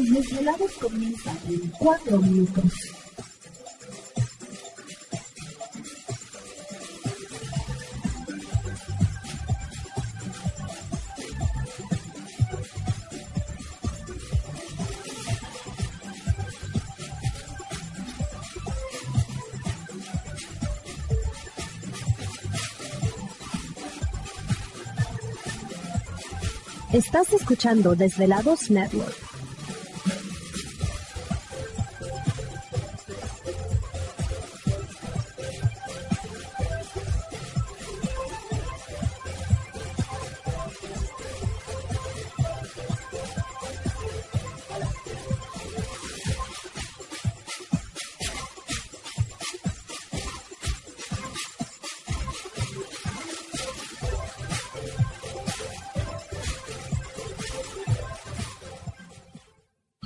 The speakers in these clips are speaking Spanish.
Los desvelados comienzan en 4 minutos. Estás escuchando Desvelados Network.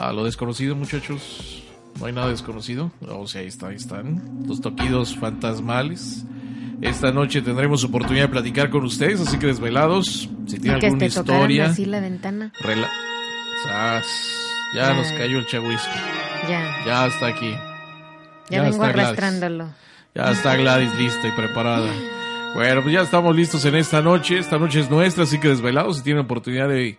A lo desconocido, muchachos. No hay nada desconocido. O sea, ahí, está, ahí están. Los toquidos fantasmales. Esta noche tendremos oportunidad de platicar con ustedes, así que desvelados. Si tienen alguna historia. así la ventana. Rela ya, ya, nos cayó el chahuisco. Ya. Ya está aquí. Ya, vengo arrastrándolo. Ya está Gladys lista y preparada. Bueno, pues ya estamos listos en esta noche. Esta noche es nuestra, así que desvelados, si tienen oportunidad de